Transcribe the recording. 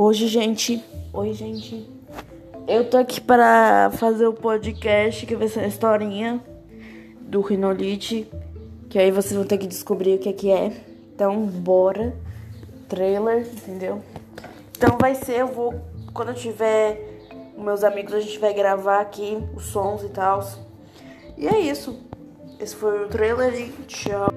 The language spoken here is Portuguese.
Hoje, gente. Oi, gente. Eu tô aqui para fazer o podcast que vai ser a historinha do rinolite. Que aí vocês vão ter que descobrir o que é que é. Então, bora. Trailer, entendeu? Então vai ser, eu vou. Quando eu tiver meus amigos, a gente vai gravar aqui os sons e tal. E é isso. Esse foi o trailer e tchau.